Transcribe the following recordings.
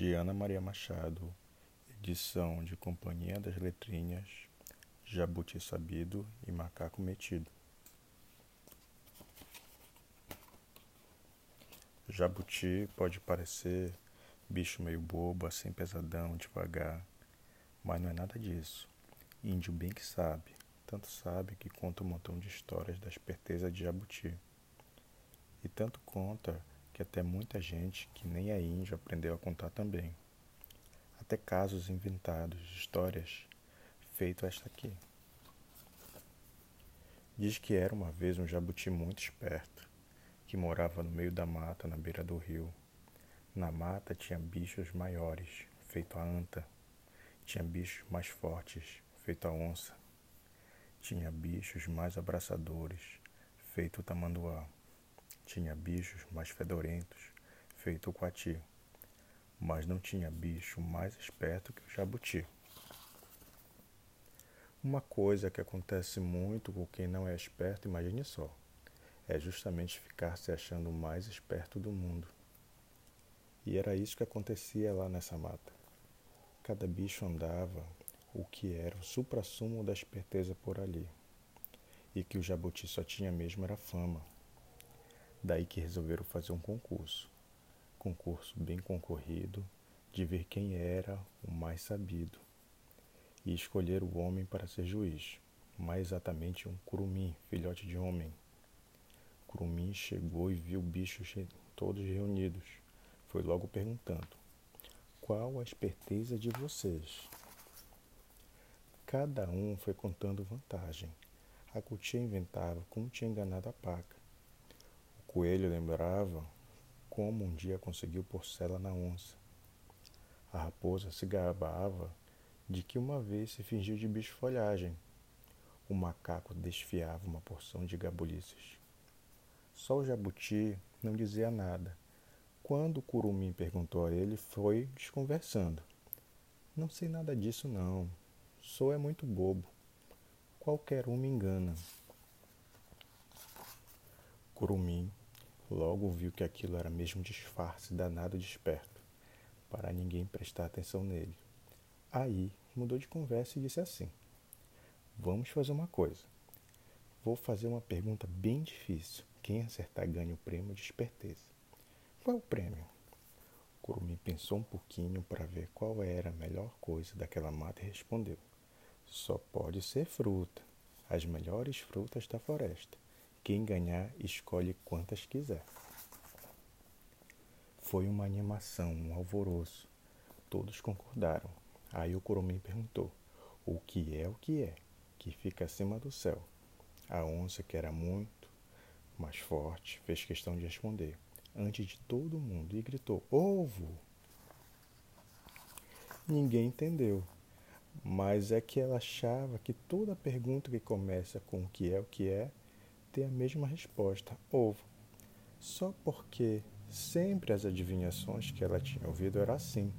de Ana Maria Machado, edição de Companhia das Letrinhas, Jabuti Sabido e Macaco Metido. Jabuti pode parecer bicho meio bobo, assim pesadão, devagar, mas não é nada disso. Índio bem que sabe, tanto sabe que conta um montão de histórias da esperteza de Jabuti. E tanto conta que até muita gente que nem é índio aprendeu a contar também. Até casos inventados, histórias, feito esta aqui. Diz que era uma vez um jabuti muito esperto, que morava no meio da mata na beira do rio. Na mata tinha bichos maiores, feito a anta. Tinha bichos mais fortes, feito a onça. Tinha bichos mais abraçadores, feito o tamanduá. Tinha bichos mais fedorentos, feito o coati, mas não tinha bicho mais esperto que o jabuti. Uma coisa que acontece muito com quem não é esperto, imagine só, é justamente ficar se achando o mais esperto do mundo. E era isso que acontecia lá nessa mata. Cada bicho andava o que era o suprassumo da esperteza por ali. E que o jabuti só tinha mesmo era fama. Daí que resolveram fazer um concurso. Concurso bem concorrido, de ver quem era o mais sabido. E escolher o homem para ser juiz, mais exatamente um curumim, filhote de homem. Curumim chegou e viu bichos todos reunidos. Foi logo perguntando: Qual a esperteza de vocês? Cada um foi contando vantagem. A cutia inventava como tinha enganado a paca coelho lembrava como um dia conseguiu porcela na onça. A raposa se gabava de que uma vez se fingiu de bicho folhagem. O macaco desfiava uma porção de gabulices. Só o jabuti não dizia nada. Quando o curumim perguntou a ele, foi desconversando. Não sei nada disso não. Sou é muito bobo. Qualquer um me engana. Curumim Logo viu que aquilo era mesmo disfarce danado de esperto, para ninguém prestar atenção nele. Aí mudou de conversa e disse assim: Vamos fazer uma coisa. Vou fazer uma pergunta bem difícil. Quem acertar ganha o prêmio de esperteza. Qual é o prêmio? Curumim pensou um pouquinho para ver qual era a melhor coisa daquela mata e respondeu: Só pode ser fruta, as melhores frutas da floresta. Quem ganhar, escolhe quantas quiser. Foi uma animação, um alvoroço. Todos concordaram. Aí o curumim perguntou: O que é o que é, que fica acima do céu? A onça, que era muito mais forte, fez questão de responder, antes de todo mundo, e gritou: Ovo! Ninguém entendeu, mas é que ela achava que toda pergunta que começa com o que é o que é ter a mesma resposta, ovo. Só porque sempre as adivinhações que ela tinha ouvido eram assim.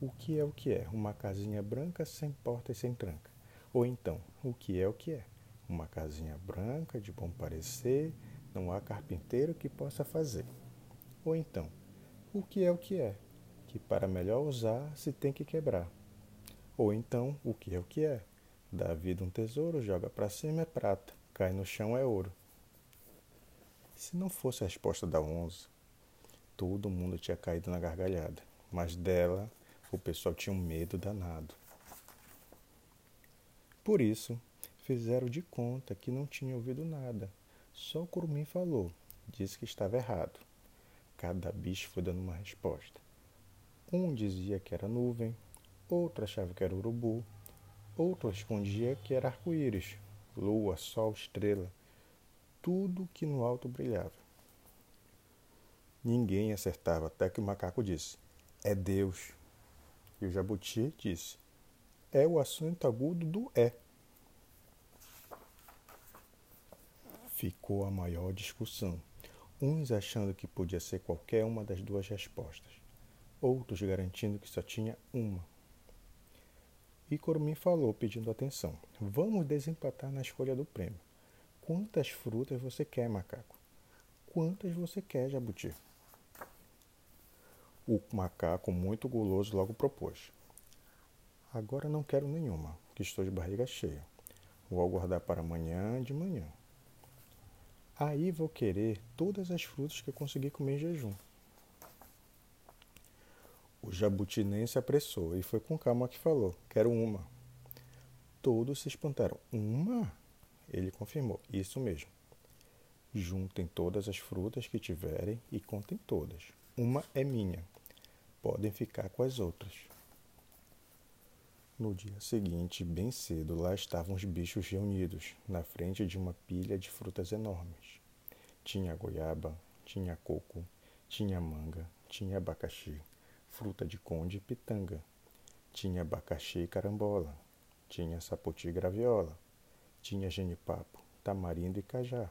O que é o que é? Uma casinha branca sem porta e sem tranca. Ou então, o que é o que é? Uma casinha branca de bom parecer, não há carpinteiro que possa fazer. Ou então, o que é o que é? Que para melhor usar se tem que quebrar. Ou então, o que é o que é? Dá vida um tesouro, joga para cima é prata cai no chão é ouro. Se não fosse a resposta da onze, todo mundo tinha caído na gargalhada, mas dela o pessoal tinha um medo danado. Por isso, fizeram de conta que não tinham ouvido nada. Só o curumim falou, disse que estava errado. Cada bicho foi dando uma resposta. Um dizia que era nuvem, outro achava que era urubu, outro escondia que era arco-íris, lua, sol, estrela, tudo que no alto brilhava. Ninguém acertava, até que o macaco disse: É Deus. E o jabuti disse: É o assunto agudo do é. Ficou a maior discussão, uns achando que podia ser qualquer uma das duas respostas, outros garantindo que só tinha uma. E Corumim falou, pedindo atenção. Vamos desempatar na escolha do prêmio. Quantas frutas você quer, macaco? Quantas você quer, jabuti? O macaco, muito guloso, logo propôs: Agora não quero nenhuma, que estou de barriga cheia. Vou aguardar para amanhã de manhã. Aí vou querer todas as frutas que eu consegui comer em jejum. O jabuti nem se apressou e foi com calma que falou: Quero uma. Todos se espantaram. Uma? Ele confirmou: Isso mesmo. Juntem todas as frutas que tiverem e contem todas. Uma é minha. Podem ficar com as outras. No dia seguinte, bem cedo, lá estavam os bichos reunidos, na frente de uma pilha de frutas enormes. Tinha goiaba, tinha coco, tinha manga, tinha abacaxi, fruta de conde e pitanga. Tinha abacaxi e carambola, tinha sapoti e graviola, tinha genipapo, tamarindo e cajá,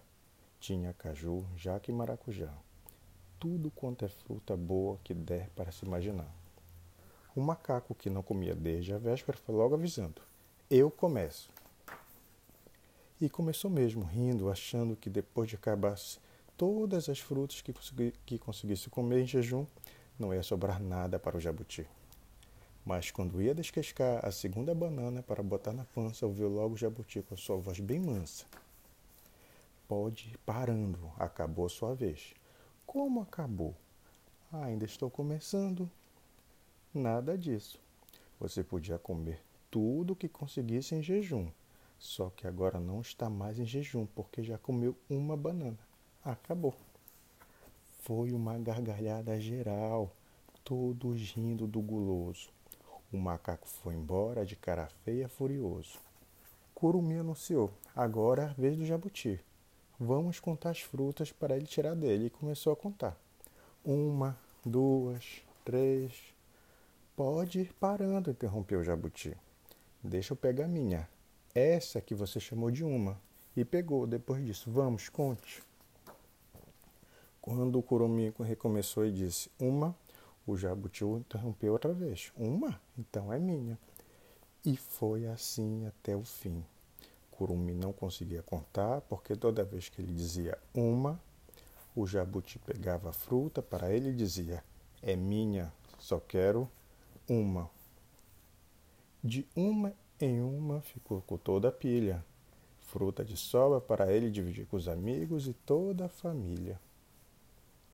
tinha caju, jaca e maracujá. Tudo quanto é fruta boa que der para se imaginar. O macaco que não comia desde a véspera foi logo avisando: Eu começo. E começou mesmo, rindo, achando que depois de acabar todas as frutas que, consegui, que conseguisse comer em jejum, não ia sobrar nada para o jabuti. Mas quando ia descascar a segunda banana para botar na pança, ouviu logo o jabuti com a sua voz bem mansa. Pode ir parando, acabou sua vez. Como acabou? ainda estou começando. Nada disso. Você podia comer tudo o que conseguisse em jejum, só que agora não está mais em jejum porque já comeu uma banana. Acabou. Foi uma gargalhada geral, todos rindo do guloso. O macaco foi embora de cara feia, furioso. Curumi anunciou: agora é a vez do jabuti. Vamos contar as frutas para ele tirar dele. E começou a contar. Uma, duas, três, Pode ir parando, interrompeu o jabuti. Deixa eu pegar a minha. Essa que você chamou de uma. E pegou depois disso. Vamos, conte. Quando o curumim recomeçou e disse uma, o jabuti interrompeu outra vez. Uma? Então é minha. E foi assim até o fim. Curumi não conseguia contar, porque toda vez que ele dizia uma, o jabuti pegava a fruta para ele e dizia: É minha, só quero uma. De uma em uma ficou com toda a pilha, fruta de sobra para ele dividir com os amigos e toda a família.